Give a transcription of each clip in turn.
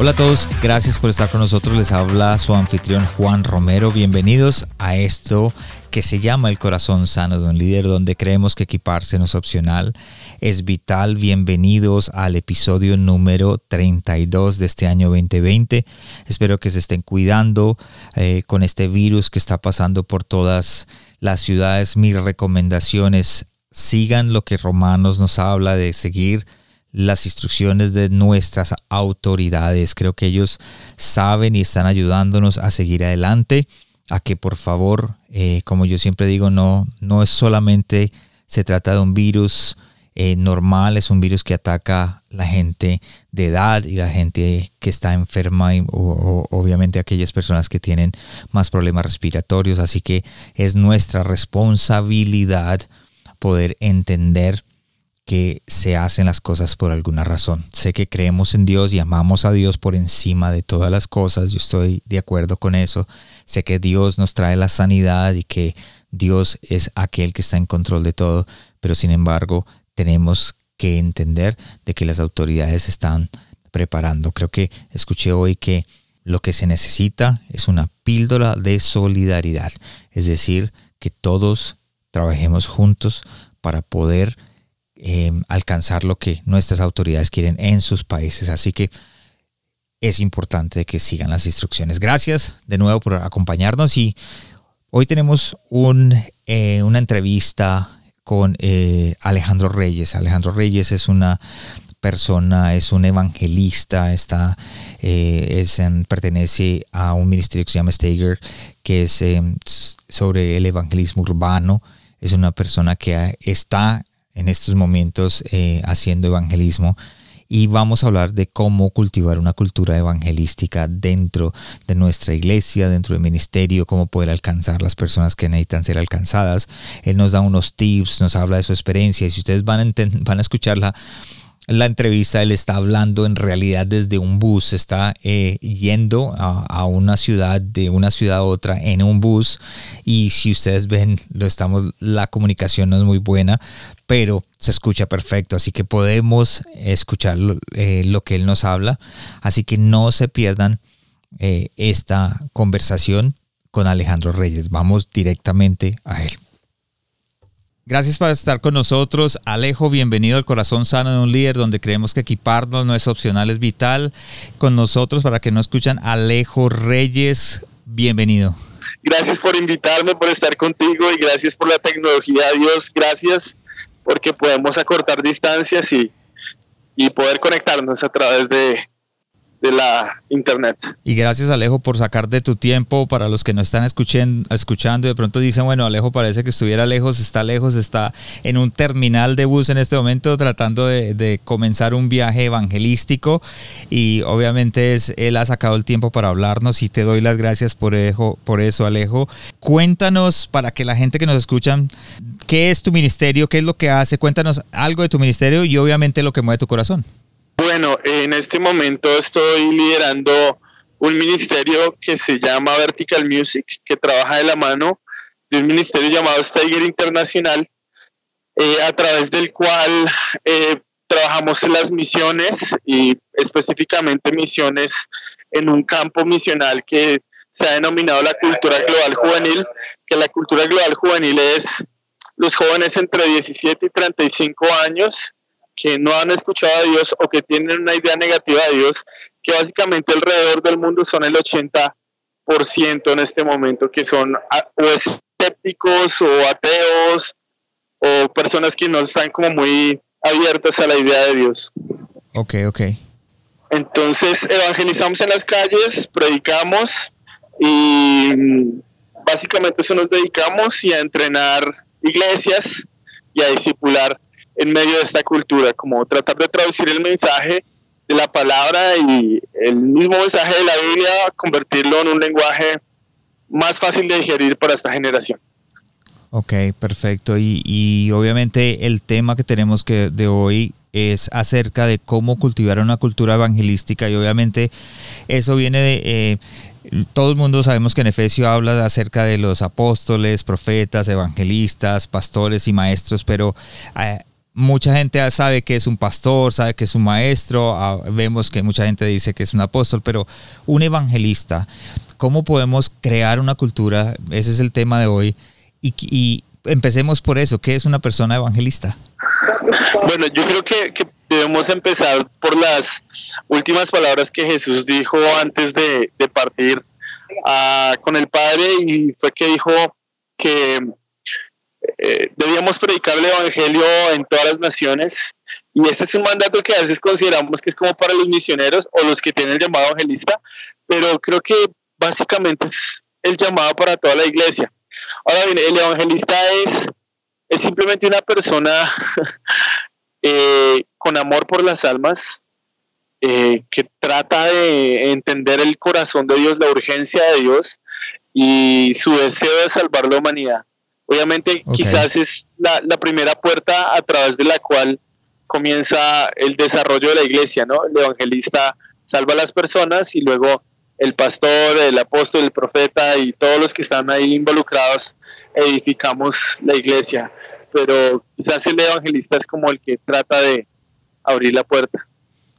Hola a todos, gracias por estar con nosotros. Les habla su anfitrión Juan Romero. Bienvenidos a esto que se llama El corazón sano de un líder, donde creemos que equiparse no es opcional, es vital. Bienvenidos al episodio número 32 de este año 2020. Espero que se estén cuidando eh, con este virus que está pasando por todas las ciudades. Mis recomendaciones, sigan lo que Romanos nos habla de seguir las instrucciones de nuestras autoridades. Creo que ellos saben y están ayudándonos a seguir adelante, a que por favor, eh, como yo siempre digo, no, no es solamente se trata de un virus eh, normal, es un virus que ataca la gente de edad y la gente que está enferma o, obviamente aquellas personas que tienen más problemas respiratorios. Así que es nuestra responsabilidad poder entender que se hacen las cosas por alguna razón. Sé que creemos en Dios y amamos a Dios por encima de todas las cosas, yo estoy de acuerdo con eso. Sé que Dios nos trae la sanidad y que Dios es aquel que está en control de todo, pero sin embargo tenemos que entender de que las autoridades están preparando. Creo que escuché hoy que lo que se necesita es una píldora de solidaridad, es decir, que todos trabajemos juntos para poder Em, alcanzar lo que nuestras autoridades quieren en sus países. Así que es importante que sigan las instrucciones. Gracias de nuevo por acompañarnos y hoy tenemos eh, una entrevista con eh, Alejandro Reyes. Alejandro Reyes es una persona, es un evangelista, está, eh, es, pertenece a un ministerio que se llama Steger, que es em, sobre el evangelismo urbano. Es una persona que está en estos momentos eh, haciendo evangelismo y vamos a hablar de cómo cultivar una cultura evangelística dentro de nuestra iglesia, dentro del ministerio, cómo poder alcanzar las personas que necesitan ser alcanzadas. Él nos da unos tips, nos habla de su experiencia y si ustedes van a, van a escucharla, la entrevista, él está hablando en realidad desde un bus, está eh, yendo a, una ciudad, de una ciudad a otra en un bus y si ustedes ven, lo estamos, la comunicación no es muy buena, pero se escucha perfecto, así que podemos escuchar eh, lo, que él nos habla, así que no se pierdan eh, esta conversación con Alejandro Reyes, vamos directamente a él. Gracias por estar con nosotros. Alejo, bienvenido al Corazón Sano de un Líder, donde creemos que equiparnos no es opcional, es vital. Con nosotros, para que no escuchan, Alejo Reyes, bienvenido. Gracias por invitarme, por estar contigo y gracias por la tecnología. Dios, gracias porque podemos acortar distancias y, y poder conectarnos a través de, de la internet. Y gracias Alejo por sacar de tu tiempo para los que no están escuchando, escuchando y de pronto dicen, bueno, Alejo parece que estuviera lejos, está lejos, está en un terminal de bus en este momento tratando de, comenzar un viaje evangelístico y obviamente es, él ha sacado el tiempo para hablarnos y te doy las gracias por, por eso Alejo. Cuéntanos para que la gente que nos escuchan, ¿qué es tu ministerio? ¿Qué es lo que hace? Cuéntanos algo de tu ministerio y obviamente lo que mueve tu corazón. Bueno, en este momento estoy liderando un ministerio que se llama Vertical Music, que trabaja de la mano de un ministerio llamado Steiger Internacional, eh, a través del cual eh, trabajamos en las misiones y específicamente misiones en un campo misional que se ha denominado la cultura global juvenil, que la cultura global juvenil es los jóvenes entre 17 y 35 años que no han escuchado a Dios o que tienen una idea negativa de Dios, que básicamente alrededor del mundo son el 80% en este momento, que son o escépticos o ateos o personas que no están como muy abiertas a la idea de Dios. Ok, ok. Entonces evangelizamos en las calles, predicamos y mm, básicamente eso nos dedicamos y a entrenar iglesias y a discipular en medio de esta cultura, como tratar de traducir el mensaje de la palabra y el mismo mensaje de la Biblia, convertirlo en un lenguaje más fácil de digerir para esta generación. Ok, perfecto. Y, y obviamente el tema que tenemos que de hoy es acerca de cómo cultivar una cultura evangelística y obviamente eso viene de... Eh, todo el mundo sabemos que en Efesio habla acerca de los apóstoles, profetas, evangelistas, pastores y maestros, pero eh, mucha gente sabe que es un pastor, sabe que es un maestro, ah, vemos que mucha gente dice que es un apóstol, pero un evangelista, ¿cómo podemos crear una cultura? Ese es el tema de hoy. Y, empecemos por eso, ¿qué es una persona evangelista? Bueno, yo creo que, debemos empezar por las últimas palabras que Jesús dijo antes de, partir ah, con el Padre y fue que dijo que eh, debíamos predicar el Evangelio en todas las naciones y este es un mandato que a veces consideramos que es como para los misioneros o los que tienen el llamado evangelista, pero creo que básicamente es el llamado para toda la iglesia. Ahora bien, el evangelista es es simplemente una persona eh, con amor por las almas, eh, que trata de entender el corazón de Dios, la urgencia de Dios y su deseo de salvar la humanidad. Obviamente quizás es la, primera puerta a través de la cual comienza el desarrollo de la iglesia, ¿no? El evangelista salva a las personas y luego el pastor, el apóstol, el profeta y todos los que están ahí involucrados edificamos la iglesia pero quizás el evangelista es como el que trata de abrir la puerta.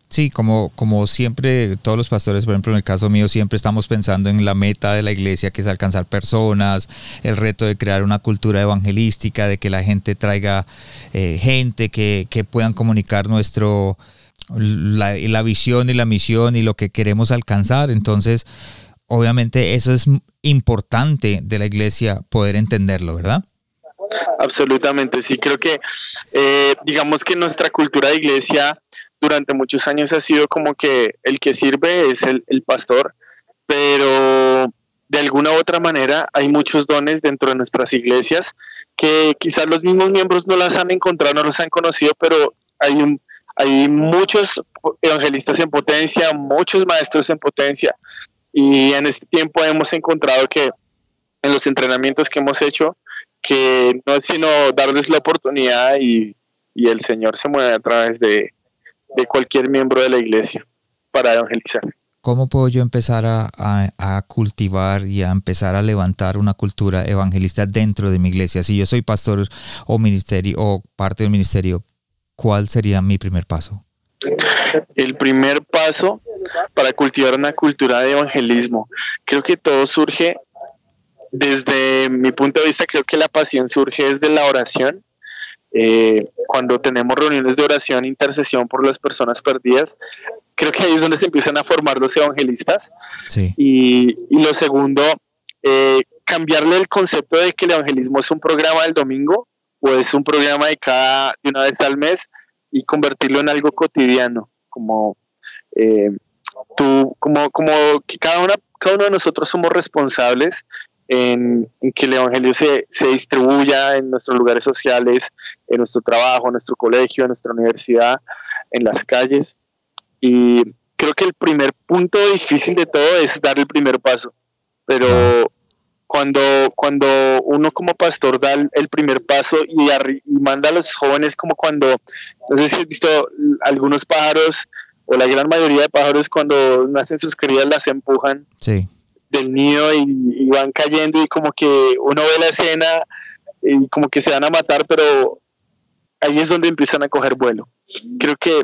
Sí, como, como siempre, todos los pastores, por ejemplo, en el caso mío, siempre estamos pensando en la meta de la iglesia, que es alcanzar personas, el reto de crear una cultura evangelística, de que la gente traiga eh, gente que, que, puedan comunicar nuestro, la, la visión y la misión y lo que queremos alcanzar. Entonces, obviamente eso es importante de la iglesia poder entenderlo, ¿verdad? Absolutamente, sí, creo que eh, digamos que nuestra cultura de iglesia durante muchos años ha sido como que el que sirve es el, pastor, pero de alguna u otra manera hay muchos dones dentro de nuestras iglesias que quizás los mismos miembros no las han encontrado, no los han conocido, pero hay, hay muchos evangelistas en potencia, muchos maestros en potencia, y en este tiempo hemos encontrado que en los entrenamientos que hemos hecho, que no es sino darles la oportunidad y, el Señor se mueve a través de, cualquier miembro de la iglesia para evangelizar. ¿Cómo puedo yo empezar a, cultivar y a empezar a levantar una cultura evangelista dentro de mi iglesia? Si yo soy pastor o ministerio o parte del ministerio, ¿cuál sería mi primer paso? El primer paso para cultivar una cultura de evangelismo, creo que todo surge desde mi punto de vista, creo que la pasión surge desde la oración. Eh, cuando tenemos reuniones de oración, intercesión por las personas perdidas, creo que ahí es donde se empiezan a formar los evangelistas. Y, lo segundo, eh, cambiarle el concepto de que el evangelismo es un programa del domingo o es un programa de cada de una vez al mes y convertirlo en algo cotidiano, como eh, tú, como, como que cada una, cada uno de nosotros somos responsables en, que el Evangelio se, se, distribuya en nuestros lugares sociales, en nuestro trabajo, en nuestro colegio, en nuestra universidad, en las calles. Y creo que el primer punto difícil de todo es dar el primer paso. Pero cuando, cuando uno como pastor da el primer paso y, manda a los jóvenes como cuando, no sé si has visto algunos pájaros o la gran mayoría de pájaros cuando nacen sus crías las empujan. Sí del nido y, van cayendo y como que uno ve la escena y como que se van a matar, pero ahí es donde empiezan a coger vuelo. Creo que,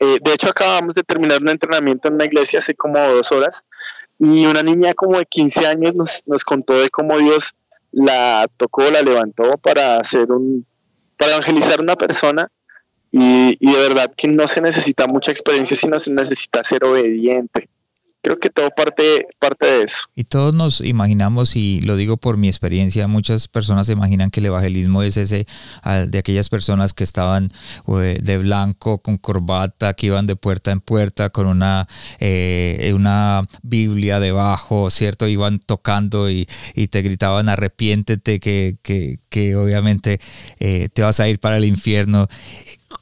eh, de hecho, acabamos de terminar un entrenamiento en una iglesia hace como dos horas y una niña como de 15 años nos, nos contó de cómo Dios la tocó, la levantó para hacer un, para evangelizar a una persona y, y de verdad que no se necesita mucha experiencia, sino se necesita ser obediente creo que todo parte, parte de eso. Y todos nos imaginamos, y lo digo por mi experiencia, muchas personas se imaginan que el evangelismo es ese de aquellas personas que estaban de blanco, con corbata, que iban de puerta en puerta, con una, eh, una Biblia debajo, ¿cierto? Iban tocando y, te gritaban arrepiéntete, que, que, que obviamente eh, te vas a ir para el infierno.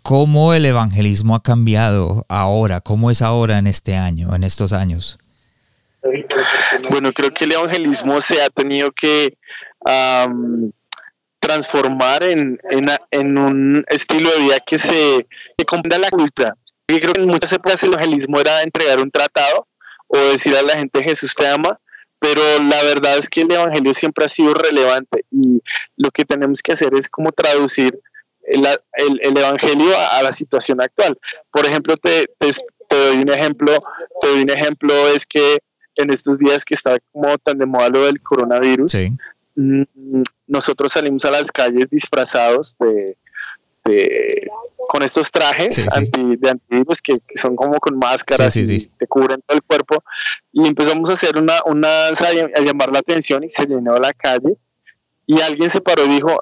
¿Cómo el evangelismo ha cambiado ahora? ¿Cómo es ahora en este año, en estos años? Bueno, creo que el evangelismo se ha tenido que transformar en, en, un estilo de vida que se que comprenda la cultura. Yo creo que en muchas épocas el evangelismo era entregar un tratado o decir a la gente Jesús te ama, pero la verdad es que el evangelio siempre ha sido relevante y lo que tenemos que hacer es como traducir el, el, evangelio a, la situación actual. Por ejemplo, te, te, doy un ejemplo, te doy un ejemplo es que en estos días que está como tan de moda lo del coronavirus, mm, nosotros salimos a las calles disfrazados de, con estos trajes Anti, de antivirus que, son como con máscaras y te cubren todo el cuerpo. Y empezamos a hacer una, una a llamar la atención y se llenó la calle. Y alguien se paró y dijo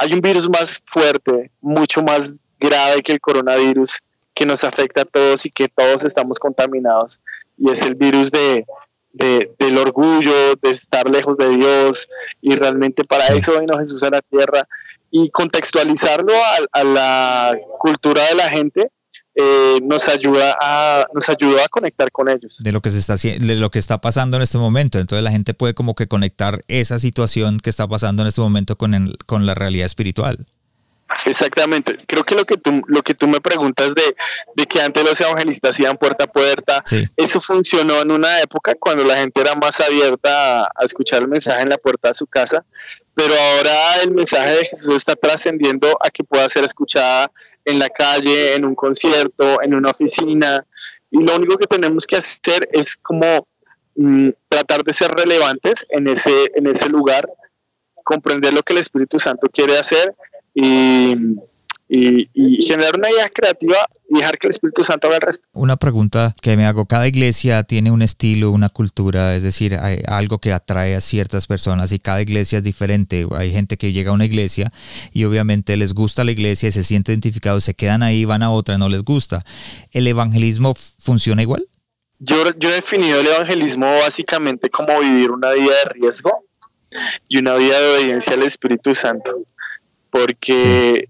hay un virus más fuerte mucho más grave que el coronavirus que nos afecta a todos y que todos estamos contaminados. Y es el virus de, del orgullo, de estar lejos de Dios. Y realmente para eso vino Jesús a la tierra. Y contextualizarlo a, la cultura de la gente eh, nos ayuda a nos ayuda a conectar con ellos. De lo que se está de lo que está pasando en este momento. Entonces la gente puede como que conectar esa situación que está pasando en este momento con, con la realidad espiritual. Exactamente. Creo que lo que tú, lo que tú me preguntas de, que antes los evangelistas iban puerta a puerta, eso funcionó en una época cuando la gente era más abierta a, escuchar el mensaje en la puerta de su casa, pero ahora el mensaje de Jesús está trascendiendo a que pueda ser escuchada en la calle, en un concierto, en una oficina, y lo único que tenemos que hacer es como mm, tratar de ser relevantes en ese, en ese lugar, comprender lo que el Espíritu Santo quiere hacer y, generar una idea creativa y dejar que el Espíritu Santo haga el resto. Una pregunta que me hago, cada iglesia tiene un estilo, una cultura, es decir, hay algo que atrae a ciertas personas y cada iglesia es diferente. Hay gente que llega a una iglesia y obviamente les gusta la iglesia y se sienten identificados, se quedan ahí, van a otra, no les gusta. ¿El evangelismo funciona igual? Yo, yo he definido el evangelismo básicamente como vivir una vida de riesgo y una vida de obediencia al Espíritu Santo porque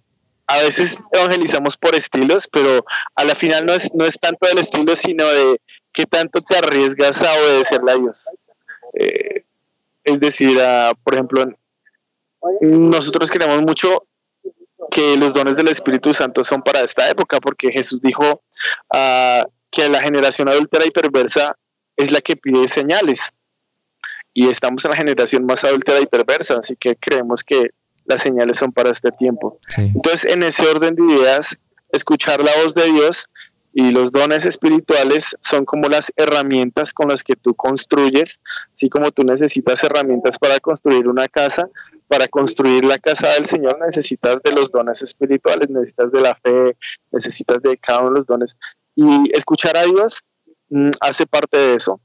a veces evangelizamos por estilos, pero a la final no es, no es tanto del estilo, sino de qué tanto te arriesgas a obedecerle a Dios. Eh, es decir, por ejemplo, nosotros queremos mucho que los dones del Espíritu Santo son para esta época, porque Jesús dijo uh, que la generación adúltera y perversa es la que pide señales. Y estamos en la generación más adúltera y perversa, así que creemos que las señales son para este tiempo. Entonces, en ese orden de ideas, escuchar la voz de Dios y los dones espirituales son como las herramientas con las que tú construyes, así como tú necesitas herramientas para construir una casa, para construir la casa del Señor necesitas de los dones espirituales, necesitas de la fe, necesitas de cada uno de los dones. Y escuchar a Dios mm, hace parte de eso.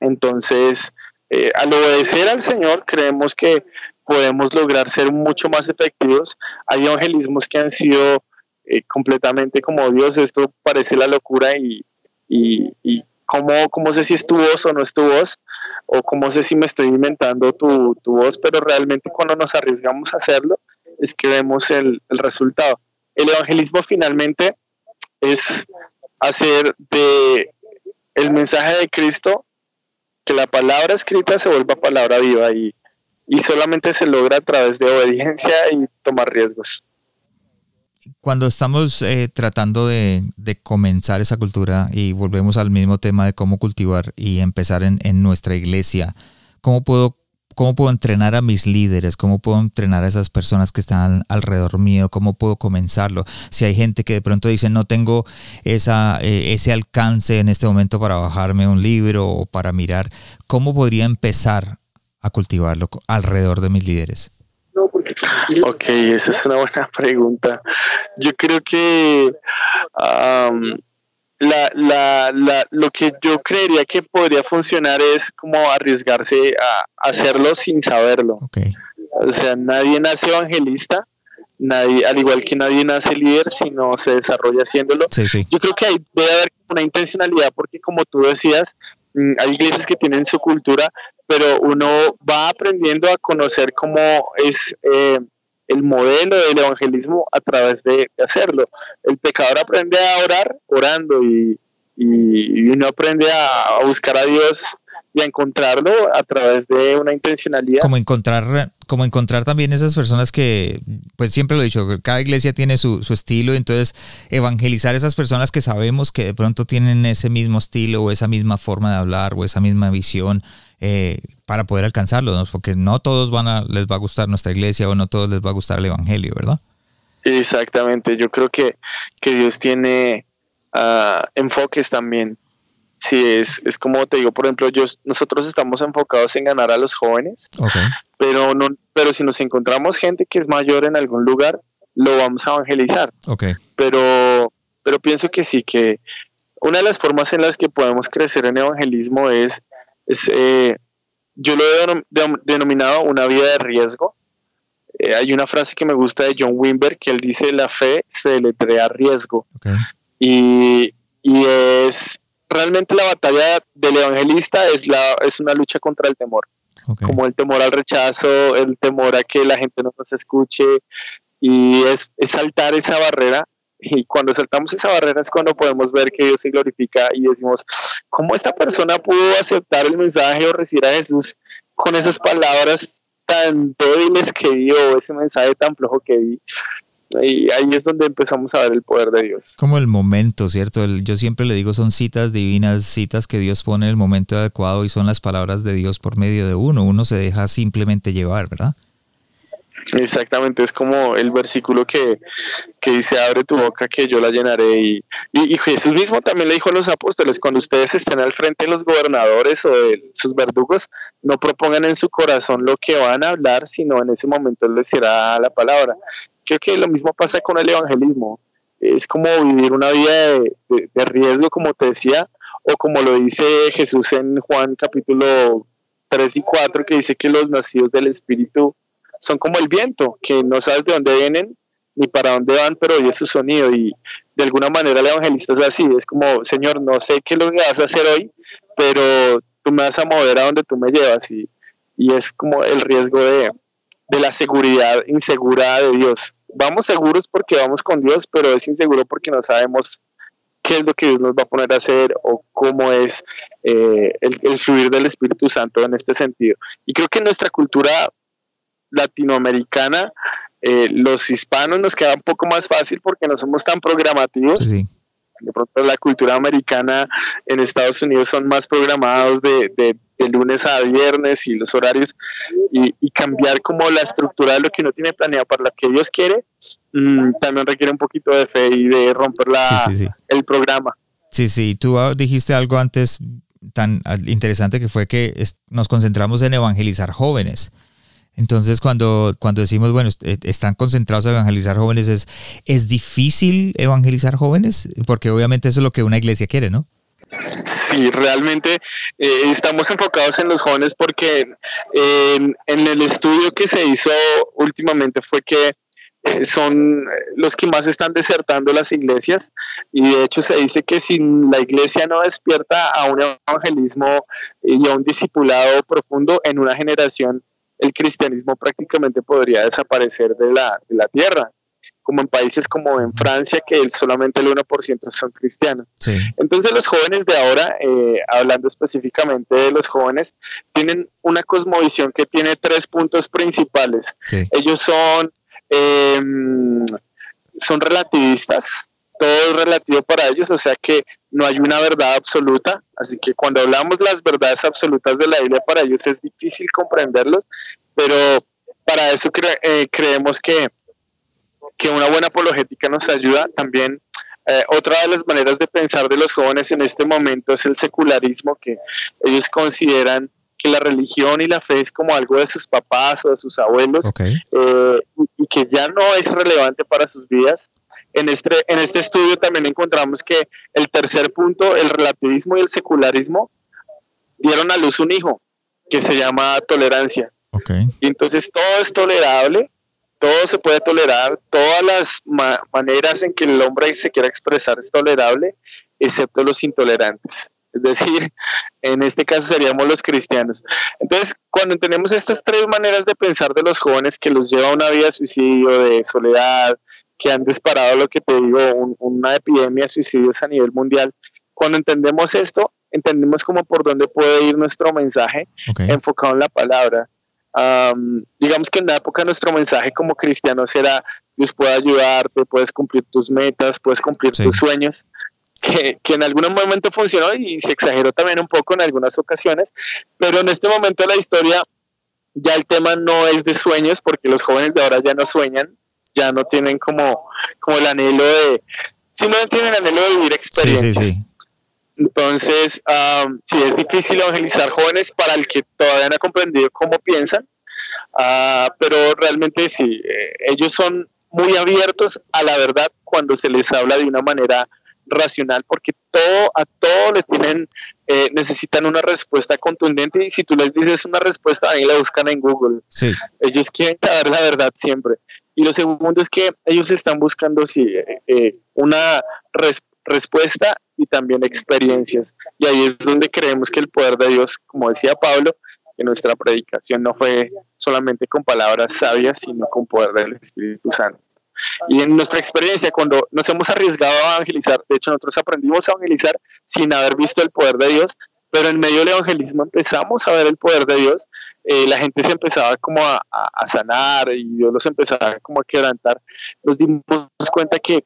Entonces, eh, al obedecer al Señor, creemos que podemos lograr ser mucho más efectivos. Hay evangelismos que han sido eh, completamente como Dios, esto parece la locura y, y, y ¿cómo, sé si es tu voz o no es tu voz, o cómo sé si me estoy inventando tu, tu voz, pero realmente cuando nos arriesgamos a hacerlo es que vemos el, el resultado. El evangelismo finalmente es hacer de el mensaje de Cristo que la palabra escrita se vuelva palabra viva y y solamente se logra a través de obediencia y tomar riesgos. Cuando estamos eh, tratando de, comenzar esa cultura y volvemos al mismo tema de cómo cultivar y empezar en, nuestra iglesia, ¿cómo puedo, ¿cómo puedo entrenar a mis líderes? ¿Cómo puedo entrenar a esas personas que están alrededor mío? ¿Cómo puedo comenzarlo? Si hay gente que de pronto dice, no tengo esa, eh, ese alcance en este momento para bajarme un libro o para mirar, ¿cómo podría empezar a cultivarlo alrededor de mis líderes? Ok, esa es una buena pregunta. Yo creo que lo que yo creería que podría funcionar es como arriesgarse a hacerlo sin saberlo. O sea, nadie nace evangelista, nadie, al igual que nadie nace líder, sino se desarrolla haciéndolo. Yo creo que hay, debe haber una intencionalidad porque como tú decías, hay iglesias que tienen su cultura, pero uno va aprendiendo a conocer cómo es eh, el modelo del evangelismo a través de, hacerlo. El pecador aprende a orar orando y, y, uno aprende a, buscar a Dios y a encontrarlo a través de una intencionalidad. Como encontrar, como encontrar también esas personas que, pues siempre lo he dicho, cada iglesia tiene su, su estilo, entonces evangelizar esas personas que sabemos que de pronto tienen ese mismo estilo o esa misma forma de hablar o esa misma visión eh, para poder alcanzarlo, porque no todos van a, les va a gustar nuestra iglesia o no todos les va a gustar el evangelio, ¿verdad? Exactamente, yo creo que, que Dios tiene uh, enfoques también Sí, es, es como te digo, por ejemplo, yo, nosotros estamos enfocados en ganar a los jóvenes, pero, no, pero si nos encontramos gente que es mayor en algún lugar, lo vamos a evangelizar. Okay. Pero, pero pienso que sí, que una de las formas en las que podemos crecer en evangelismo es, es eh, yo lo he denominado una vida de riesgo. Eh, hay una frase que me gusta de John Wimber que él dice, la fe se le a riesgo. Y, y es realmente la batalla del evangelista es, la, es una lucha contra el temor. Como el temor al rechazo, el temor a que la gente no nos escuche y es, saltar esa barrera. Y cuando saltamos esa barrera es cuando podemos ver que Dios se glorifica y decimos, ¿cómo esta persona pudo aceptar el mensaje o recibir a Jesús con esas palabras tan débiles que dio, ese mensaje tan flojo que di? Y ahí es donde empezamos a ver el poder de Dios. Como el momento, ¿cierto? yo siempre le digo, son citas divinas, citas que Dios pone en el momento adecuado y son las palabras de Dios por medio de uno. Uno se deja simplemente llevar, ¿verdad? Exactamente, es como el versículo que, dice, abre tu boca que yo la llenaré. Y, y, Jesús mismo también le dijo a los apóstoles, cuando ustedes estén al frente de los gobernadores o de sus verdugos, no propongan en su corazón lo que van a hablar, sino en ese momento les será la palabra. Creo que lo mismo pasa con el evangelismo. Es como vivir una vida de, riesgo, como te decía, o como lo dice Jesús en Juan capítulo 3 y 4, que dice que los nacidos del Espíritu son como el viento, que no sabes de dónde vienen ni para dónde van, pero oye su sonido. Y de alguna manera el evangelista es así, es como, Señor, no sé qué es lo que vas a hacer hoy, pero tú me vas a mover a donde tú me llevas. Y, y es como el riesgo de, de la seguridad insegura de Dios. Vamos seguros porque vamos con Dios, pero es inseguro porque no sabemos qué es lo que Dios nos va a poner a hacer o cómo es eh, el, fluir del Espíritu Santo en este sentido. Y creo que en nuestra cultura latinoamericana, eh, los hispanos nos queda un poco más fácil porque no somos tan programativos. De pronto la cultura americana en Estados Unidos son más programados de de lunes a viernes y los horarios y, cambiar como la estructura de lo que uno tiene planeado para lo que Dios quiere, mm, también requiere un poquito de fe y de romper la, el programa. Sí, sí, tú ah, dijiste algo antes tan ah, interesante que fue que nos concentramos en evangelizar jóvenes. Entonces, cuando, cuando decimos, bueno, eh, están concentrados en evangelizar jóvenes, es, ¿es difícil evangelizar jóvenes? Porque obviamente eso es lo que una iglesia quiere, ¿no? Sí, realmente eh, estamos enfocados en los jóvenes porque en el estudio que se hizo últimamente fue que eh, son los que más están desertando las iglesias y de hecho se dice que si la iglesia no despierta a un evangelismo y a un discipulado profundo en una generación, el cristianismo prácticamente podría desaparecer de la, de la tierra como en países como en Francia, que solamente el 1% son cristianos. Entonces los jóvenes de ahora, eh, hablando específicamente de los jóvenes, tienen una cosmovisión que tiene tres puntos principales. Ellos son, em, son relativistas, todo es relativo para ellos, o sea que no hay una verdad absoluta, así que cuando hablamos las verdades absolutas de la Biblia para ellos es difícil comprenderlos, pero para eso eh, creemos que que una buena apologética nos ayuda también. Eh, otra de las maneras de pensar de los jóvenes en este momento es el secularismo, que ellos consideran que la religión y la fe es como algo de sus papás o de sus abuelos eh, y que ya no es relevante para sus vidas. En este, en este estudio también encontramos que el tercer punto, el relativismo y el secularismo, dieron a luz un hijo que se llama tolerancia. Y entonces todo es tolerable todo se puede tolerar, todas las maneras en que el hombre se quiera expresar es tolerable, excepto los intolerantes. es decir, en este caso seríamos los cristianos. Entonces, cuando tenemos estas tres maneras de pensar de los jóvenes que los lleva a una vida de suicidio, de soledad, que han disparado lo que te digo, una epidemia de suicidios a nivel mundial, cuando entendemos esto, entendemos como por dónde puede ir nuestro mensaje enfocado en la palabra. Digamos que en la época nuestro mensaje como cristianos era Dios puede ayudarte, puedes cumplir tus metas, puedes cumplir tus sueños que, en algún momento funcionó y se exageró también un poco en algunas ocasiones, pero en este momento de la historia ya el tema no es de sueños, porque los jóvenes de ahora ya no sueñan, ya no tienen como, como el anhelo de, si no tienen el anhelo de vivir experiencias. Entonces, sí, es difícil evangelizar jóvenes para el que todavía no ha comprendido cómo piensan, ah, pero realmente sí, eh, ellos son muy abiertos a la verdad cuando se les habla de una manera racional porque todo a todo le tienen eh, necesitan una respuesta contundente y si tú les dices una respuesta ahí la buscan en Google. Ellos quieren saber la verdad siempre. Y lo segundo es que ellos están buscando sí, eh, eh, una respuesta y también experiencias. Y ahí es donde creemos que el poder de Dios como decía Pablo que nuestra predicación no fue solamente con palabras sabias sino con poder del Espíritu Santo. Y en nuestra experiencia, cuando nos hemos arriesgado a evangelizar, de hecho nosotros aprendimos a evangelizar sin haber visto el poder de Dios, pero en medio del evangelismo empezamos a ver el poder de Dios, eh, la gente se empezaba como a, sanar y Dios los empezaba como a quebrantar, nos dimos cuenta que,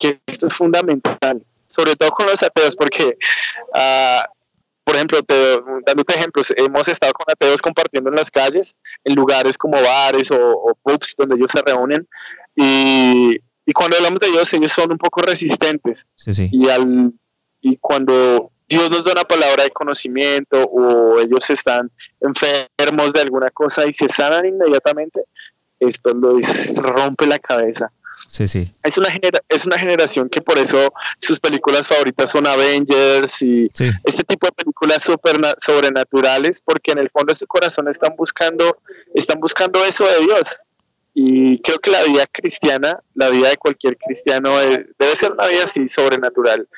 que esto es fundamental, sobre todo con los ateos, porque uh, por ejemplo, te, dándote ejemplos, hemos estado con ateos compartiendo en las calles, en lugares como bares o, pubs donde ellos se reúnen y, cuando hablamos de ellos, ellos son un poco resistentes. Y, al, y cuando Dios nos da una palabra de conocimiento o ellos están enfermos de alguna cosa y se sanan inmediatamente, esto les rompe la cabeza. Sí, sí. Es una, es una generación que por eso sus películas favoritas son Avengers y este tipo de películas super sobrenaturales, porque en el fondo de su corazón están buscando, están buscando eso de Dios. Y creo que la vida cristiana, la vida de cualquier cristiano, debe ser una vida así sobrenatural.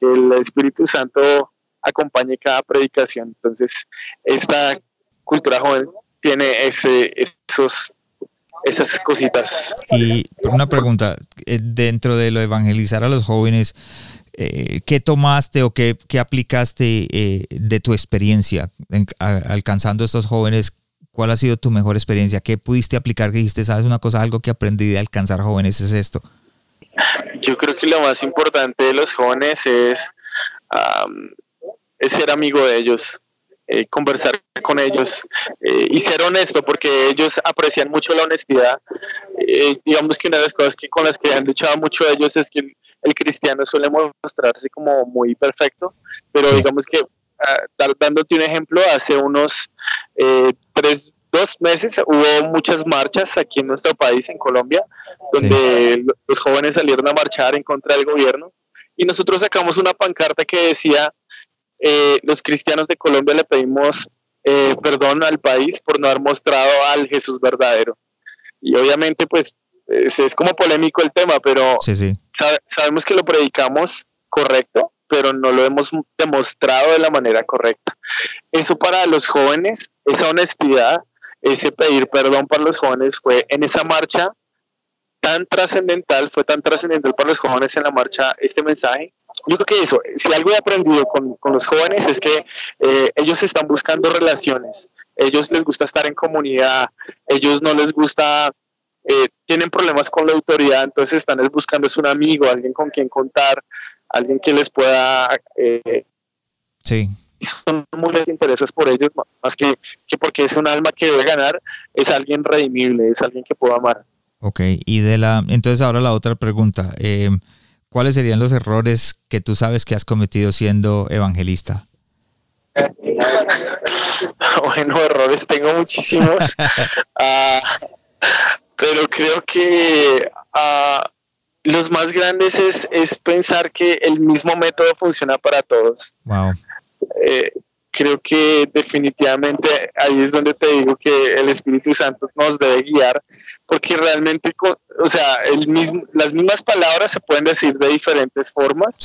El Espíritu Santo acompañe cada predicación. Entonces, esta cultura joven tiene ese, esos esas cositas. Y una pregunta, eh, dentro de lo de evangelizar a los jóvenes, eh, ¿qué tomaste o qué, aplicaste eh, de tu experiencia alcanzando a estos jóvenes? ¿Cuál ha sido tu mejor experiencia? ¿Qué pudiste aplicar que dijiste, sabes una cosa, algo que aprendí de alcanzar jóvenes es esto? Yo creo que lo más importante de los jóvenes es, es ser amigo de ellos. Eh, conversar con ellos eh, y ser honesto porque ellos aprecian mucho la honestidad. Eh, digamos que una de las cosas que con las que han luchado mucho ellos es que el, cristiano suele mostrarse como muy perfecto, pero digamos que uh, dándote un ejemplo, hace unos tres, dos meses hubo muchas marchas aquí en nuestro país, en Colombia, donde los jóvenes salieron a marchar en contra del gobierno y nosotros sacamos una pancarta que decía eh, los cristianos de Colombia le pedimos eh, perdón al país por no haber mostrado al Jesús verdadero. Y obviamente, pues, es, como polémico el tema, pero sabemos que lo predicamos correcto, pero no lo hemos demostrado de la manera correcta. Eso para los jóvenes, esa honestidad, ese pedir perdón para los jóvenes fue en esa marcha tan trascendental, fue tan trascendental para los jóvenes en la marcha este mensaje, yo creo que eso, si algo he aprendido con, los jóvenes es que eh, ellos están buscando relaciones, ellos les gusta estar en comunidad, ellos no les gusta, eh, tienen problemas con la autoridad, entonces están buscando es un amigo, alguien con quien contar, alguien que les pueda... Eh, sí. Son muy intereses por ellos, más que, que porque es un alma que debe ganar, es alguien redimible, es alguien que puedo amar. Ok, y de la, entonces ahora la otra pregunta. Eh, ¿cuáles serían los errores que tú sabes que has cometido siendo evangelista? bueno, errores tengo muchísimos, ah, pero creo que ah, los más grandes es, es, pensar que el mismo método funciona para todos. Wow. Eh, creo que definitivamente ahí es donde te digo que el Espíritu Santo nos debe guiar, porque realmente, o sea, el mismo, las mismas palabras se pueden decir de diferentes formas,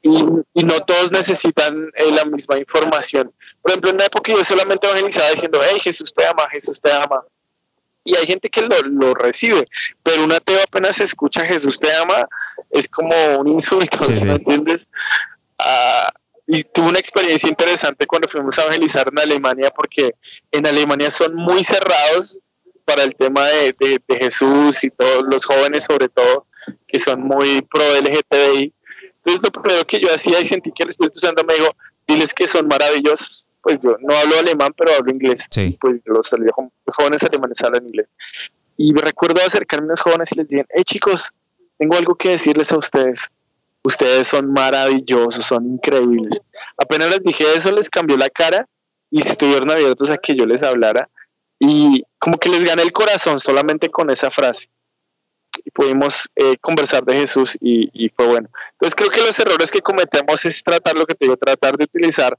y, no todos necesitan eh, la misma información. Por ejemplo, en una época yo solamente evangelizaba diciendo, hey, Jesús te ama, Jesús te ama. Y hay gente que lo, lo recibe, pero un ateo apenas escucha Jesús te ama, es como un insulto, ¿me entiendes? Ah, y tuve una experiencia interesante cuando fuimos a evangelizar en Alemania, porque en Alemania son muy cerrados para el tema de, de, Jesús y todos los jóvenes sobre todo, que son muy pro LGTBI. Entonces lo primero que yo hacía y sentí que el Espíritu Santo me dijo, diles que son maravillosos. Pues yo no hablo alemán, pero hablo inglés. Pues los, los, jóvenes alemanes hablan inglés. Y recuerdo acercarme a los jóvenes y les dije, hey chicos, tengo algo que decirles a ustedes ustedes son maravillosos, son increíbles. Apenas les dije eso, les cambió la cara y estuvieron abiertos a que yo les hablara y como que les gané el corazón solamente con esa frase. Y pudimos eh, conversar de Jesús y, fue bueno. Entonces creo que los errores que cometemos es tratar lo que te digo, tratar de utilizar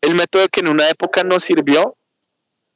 el método que en una época nos sirvió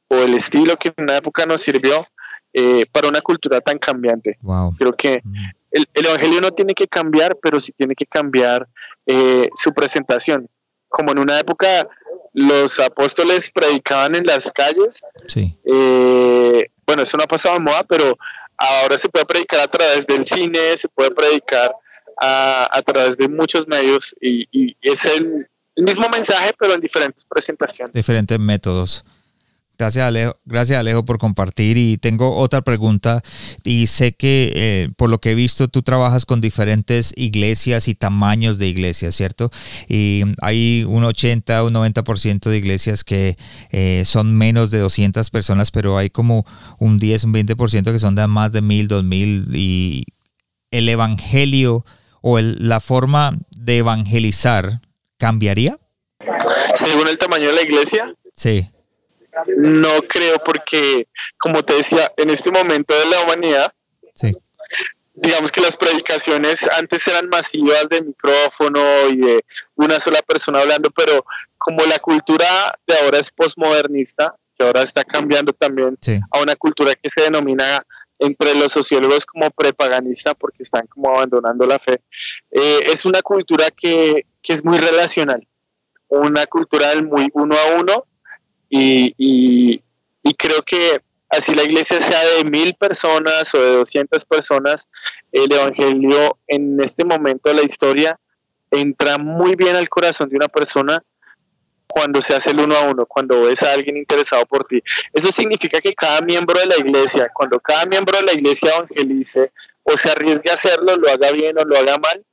o el estilo que en una época nos sirvió eh, para una cultura tan cambiante. Creo que mm el, Evangelio no tiene que cambiar, pero sí tiene que cambiar eh, su presentación. Como en una época los apóstoles predicaban en las calles, sí. Eh, bueno, eso no ha pasado moda, pero ahora se puede predicar a través del cine, se puede predicar a, través de muchos medios y, y es el, el mismo mensaje, pero en diferentes presentaciones. Diferentes métodos. Gracias Alejo, gracias Alejo por compartir y tengo otra pregunta y sé que eh, por lo que he visto tú trabajas con diferentes iglesias y tamaños de iglesias, ¿cierto? Y hay un 80, un 90% de iglesias que eh, son menos de 200 personas, pero hay como un 10, un 20% que son de más de 1000, 2000 y el evangelio o la forma de evangelizar cambiaría? Según el tamaño de la iglesia. Sí. No creo porque, como te decía, en este momento de la humanidad, digamos que las predicaciones antes eran masivas de micrófono y de una sola persona hablando, pero como la cultura de ahora es posmodernista, que ahora está cambiando también a una cultura que se denomina entre los sociólogos como prepaganista porque están como abandonando la fe, eh, es una cultura que, que es muy relacional, una cultura del muy uno a uno y, creo que así la iglesia sea de mil personas o de doscientas personas, el Evangelio en este momento de la historia entra muy bien al corazón de una persona cuando se hace el uno a uno, cuando ves a alguien interesado por ti. Eso significa que cada miembro de la iglesia, cuando cada miembro de la iglesia evangelice o se arriesgue a hacerlo, lo haga bien o lo haga mal,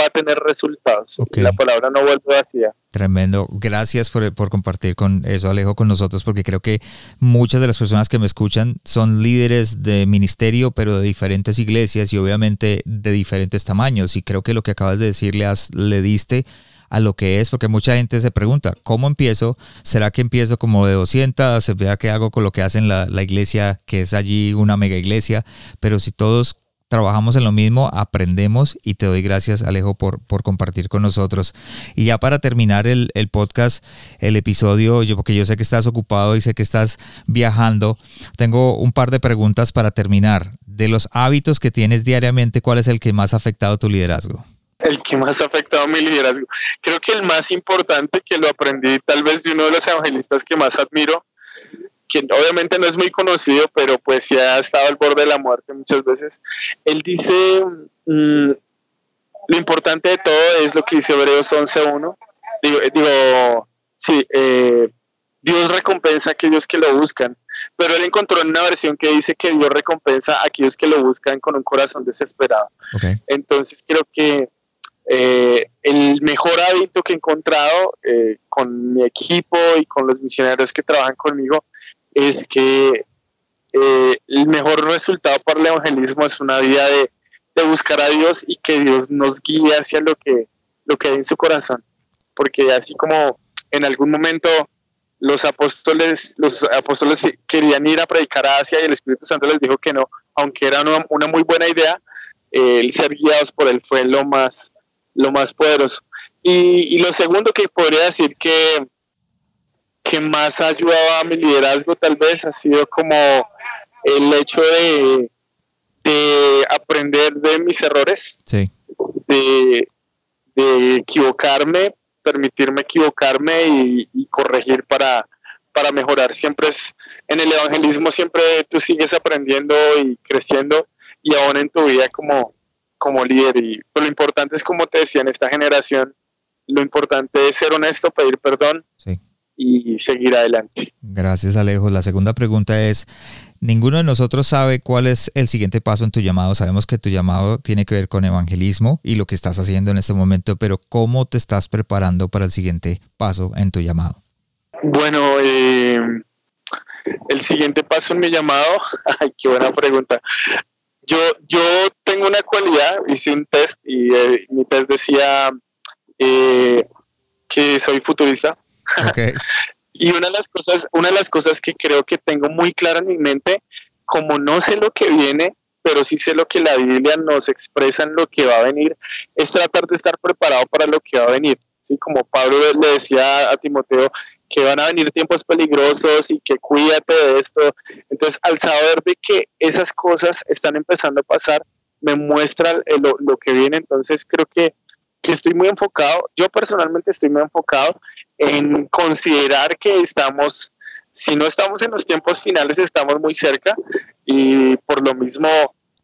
va a tener resultados. La palabra no vuelve vacía. Tremendo. Gracias por, por, compartir con eso, Alejo, con nosotros, porque creo que muchas de las personas que me escuchan son líderes de ministerio, pero de diferentes iglesias y obviamente de diferentes tamaños. Y creo que lo que acabas de decir le, le diste a lo que es, porque mucha gente se pregunta, ¿cómo empiezo? ¿Será que empiezo como de 200? ¿Será que hago con lo que hacen la, la iglesia, que es allí una mega iglesia? Pero si todos trabajamos en lo mismo, aprendemos y te doy gracias Alejo por, por compartir con nosotros. Y ya para terminar el, podcast, el episodio, yo porque yo sé que estás ocupado y sé que estás viajando, tengo un par de preguntas para terminar. De los hábitos que tienes diariamente, ¿cuál es el que más ha afectado tu liderazgo? El que más ha afectado mi liderazgo. Creo que el más importante que lo aprendí tal vez de uno de los evangelistas que más admiro, quien obviamente no es muy conocido, pero pues sí ha estado al borde de la muerte muchas veces, él dice, mm, lo importante de todo es lo que dice Hebreos 11.1, digo, eh, digo, sí, eh, Dios recompensa a aquellos que lo buscan, pero él encontró en una versión que dice que Dios recompensa a aquellos que lo buscan con un corazón desesperado. Entonces creo que eh, el mejor hábito que he encontrado con mi equipo y con los misioneros que trabajan conmigo es que eh, el mejor resultado para el evangelismo es una vida de, buscar a Dios y que Dios nos guíe hacia lo que, lo que hay en su corazón. Porque así como en algún momento los apóstoles, los apóstoles querían ir a predicar a Asia y el Espíritu Santo les dijo que no, aunque era una, muy buena idea, el ser guiados por él fue lo más, lo más poderoso. Y, y lo segundo que podría decir que, que más ha ayudado a mi liderazgo tal vez ha sido como el hecho de, de aprender de mis errores, de, de equivocarme, permitirme equivocarme y, corregir para, para mejorar. Siempre es, en el evangelismo siempre tú sigues aprendiendo y creciendo y aún en tu vida como, como líder. Y lo importante es, como te decía, en esta generación, lo importante es ser honesto, pedir perdón y seguir adelante. Gracias, Alejo. La segunda pregunta es, ninguno de nosotros sabe cuál es el siguiente paso en tu llamado. Sabemos que tu llamado tiene que ver con evangelismo y lo que estás haciendo en este momento, pero ¿cómo te estás preparando para el siguiente paso en tu llamado? Bueno, eh, el siguiente paso en mi llamado, ay, qué buena pregunta. Yo, yo tengo una cualidad, hice un test y eh, mi test decía eh, que soy futurista. y una de las cosas, una de las cosas que creo que tengo muy clara en mi mente, como no sé lo que viene, pero sí sé lo que la Biblia nos expresa en lo que va a venir, es tratar de estar preparado para lo que va a venir. ¿sí? Como Pablo le decía a Timoteo, que van a venir tiempos peligrosos y que cuídate de esto. Entonces, al saber de que esas cosas están empezando a pasar, me muestra lo, lo que viene. Entonces, creo que, que estoy muy enfocado, yo personalmente estoy muy enfocado en considerar que estamos, si no estamos en los tiempos finales, estamos muy cerca y por lo mismo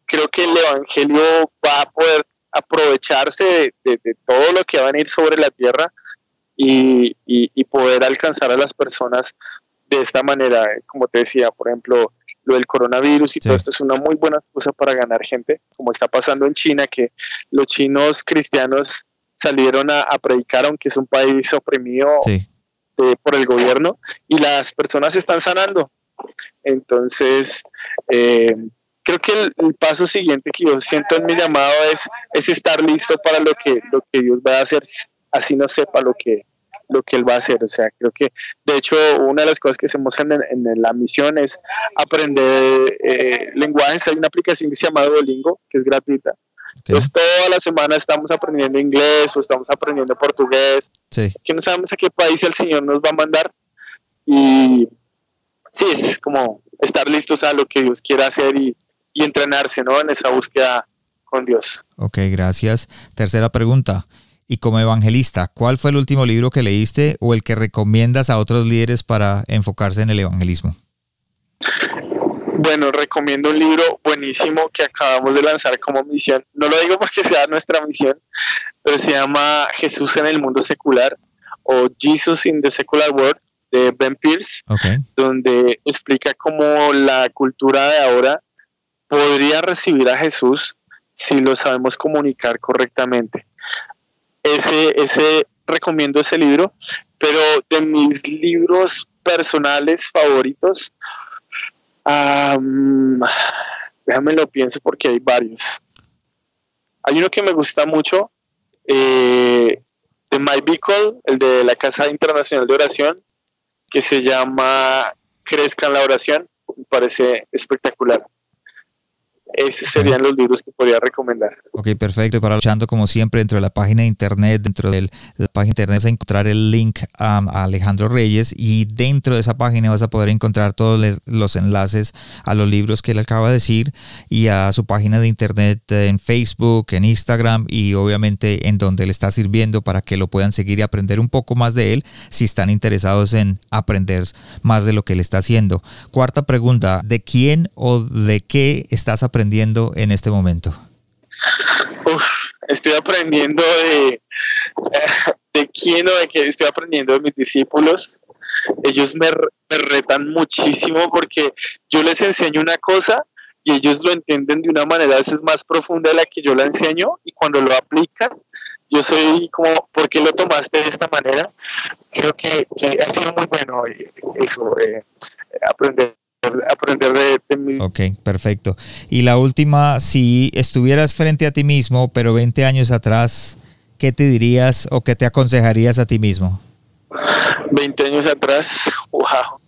creo que el Evangelio va a poder aprovecharse de, de todo lo que va a venir sobre la tierra y, y, poder alcanzar a las personas de esta manera. Como te decía, por ejemplo, lo del coronavirus y todo esto es una muy buena excusa para ganar gente, como está pasando en China, que los chinos cristianos salieron a, predicar, aunque es un país oprimido eh, por el gobierno, y las personas están sanando. Entonces, eh, creo que el, paso siguiente que yo siento en mi llamado es, es estar listo para lo que, lo que Dios va a hacer, así no sepa lo que, lo que él va a hacer. O sea, creo que de hecho una de las cosas que hacemos en, en la misión es aprender eh, lenguajes. Hay una aplicación que se llama Duolingo, que es gratuita. Entonces toda la semana estamos aprendiendo inglés o estamos aprendiendo portugués, que no sabemos a qué país el Señor nos va a mandar. Y sí, es como estar listos a lo que Dios quiera hacer y, y entrenarse ¿no? en esa búsqueda con Dios. Ok, gracias. Tercera pregunta. Y como evangelista, ¿cuál fue el último libro que leíste o el que recomiendas a otros líderes para enfocarse en el evangelismo? Bueno, recomiendo un libro buenísimo que acabamos de lanzar como misión. No lo digo porque sea nuestra misión, pero se llama Jesús en el mundo secular o Jesus in the Secular World de Ben Pierce, donde explica cómo la cultura de ahora podría recibir a Jesús si lo sabemos comunicar correctamente ese, ese, recomiendo ese libro, pero de mis libros personales favoritos, déjame lo pienso porque hay varios. Hay uno que me gusta mucho, eh, de My Bickle, el de la Casa Internacional de Oración, que se llama Crezca en la Oración, me parece espectacular esos serían los libros que podría recomendar. Ok, perfecto. Para luchando como siempre dentro de la página de internet, dentro de la página de internet vas a encontrar el link a, Alejandro Reyes y dentro de esa página vas a poder encontrar todos los enlaces a los libros que él acaba de decir y a su página de internet en Facebook, en Instagram y obviamente en donde él está sirviendo para que lo puedan seguir y aprender un poco más de él si están interesados en aprender más de lo que él está haciendo. Cuarta pregunta, ¿de quién o de qué estás aprendiendo? Aprendiendo en este momento? estoy aprendiendo de, quién o de qué estoy aprendiendo de mis discípulos. Ellos me, me retan muchísimo porque yo les enseño una cosa y ellos lo entienden de una manera a veces más profunda de la que yo la enseño y cuando lo aplican, yo soy como, ¿por qué lo tomaste de esta manera? Creo que, ha sido muy bueno eso, eh, aprender aprender de, mí. Ok, perfecto. Y la última, si estuvieras frente a ti mismo, pero 20 años atrás, ¿qué te dirías o qué te aconsejarías a ti mismo? 20 años atrás, wow.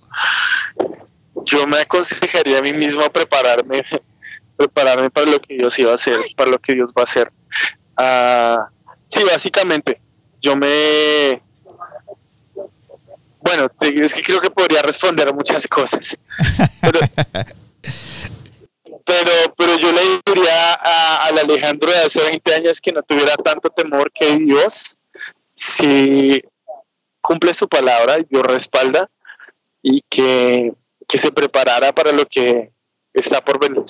Yo me aconsejaría a mí mismo prepararme, prepararme para lo que Dios iba a hacer, para lo que Dios va a hacer. Uh, sí, básicamente, yo me bueno, es que creo que podría responder muchas cosas. Pero, pero, yo le diría al Alejandro Alejandro de hace 20 años que no tuviera tanto temor que Dios, si cumple su palabra y Dios respalda y que, se preparara para lo que está por venir.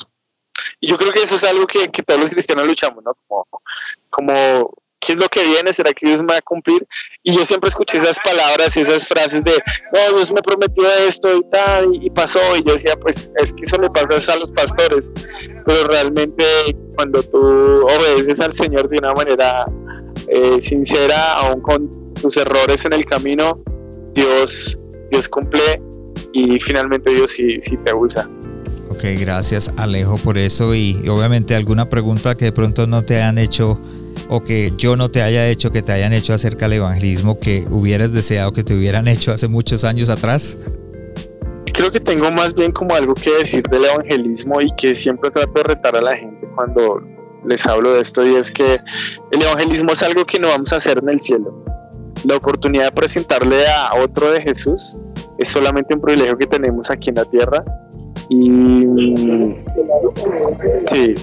Y yo creo que eso es algo que, todos los cristianos luchamos, ¿no? Como, como ¿qué es lo que viene? ¿Será que Dios me va a cumplir? Y yo siempre escuché esas palabras y esas frases de, no, Dios me prometió esto y tal, y, pasó. Y yo decía, pues es que eso le pasa a los pastores. Pero realmente cuando tú obedeces al Señor de una manera eh, sincera, aún con tus errores en el camino, Dios, Dios cumple y finalmente Dios sí, sí te usa. Ok, gracias Alejo por eso y obviamente alguna pregunta que de pronto no te han hecho o que yo no te haya hecho, que te hayan hecho acerca del evangelismo que hubieras deseado que te hubieran hecho hace muchos años atrás? Creo que tengo más bien como algo que decir del evangelismo y que siempre trato de retar a la gente cuando les hablo de esto y es que el evangelismo es algo que no vamos a hacer en el cielo. La oportunidad de presentarle a otro de Jesús es solamente un privilegio que tenemos aquí en la tierra y sí,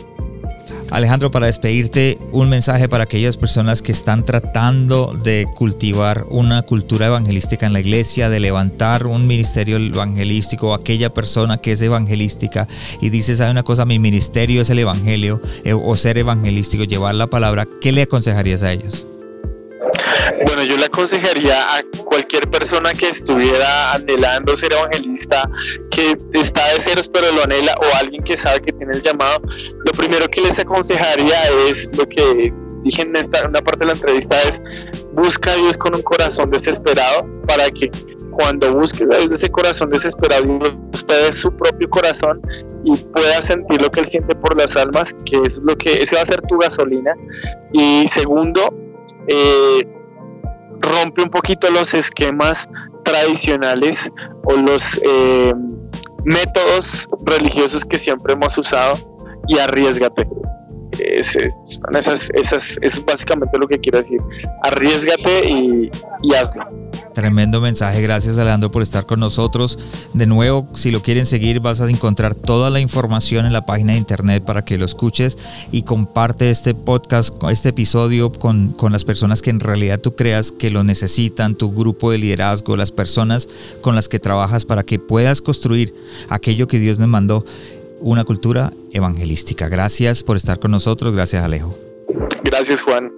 Alejandro, para despedirte, un mensaje para aquellas personas que están tratando de cultivar una cultura evangelística en la iglesia, de levantar un ministerio evangelístico, aquella persona que es evangelística y dice, ¿sabe una cosa? Mi ministerio es el evangelio eh, o ser evangelístico, llevar la palabra, ¿qué le aconsejarías a ellos? Bueno, yo le aconsejaría a cualquier persona que estuviera anhelando ser evangelista, que está de ceros pero lo anhela, o alguien que sabe que tiene el llamado, lo primero que les aconsejaría es lo que dije en esta una parte de la entrevista es busca a Dios con un corazón desesperado para que cuando busques a Dios de ese corazón desesperado usted es su propio corazón y pueda sentir lo que él siente por las almas, que es lo que ese va a ser tu gasolina. Y segundo, eh, rompe un poquito los esquemas tradicionales o los eh, métodos religiosos que siempre hemos usado y arriesgate. Es, eso es básicamente lo que quiero decir. Arriesgate y hazlo. Tremendo mensaje, gracias Alejandro por estar con nosotros. De nuevo, si lo quieren seguir, vas a encontrar toda la información en la página de internet para que lo escuches y comparte este podcast, este episodio con, con las personas que en realidad tú creas que lo necesitan, tu grupo de liderazgo, las personas con las que trabajas para que puedas construir aquello que Dios nos mandó, una cultura evangelística. Gracias por estar con nosotros, gracias Alejo. Gracias Juan.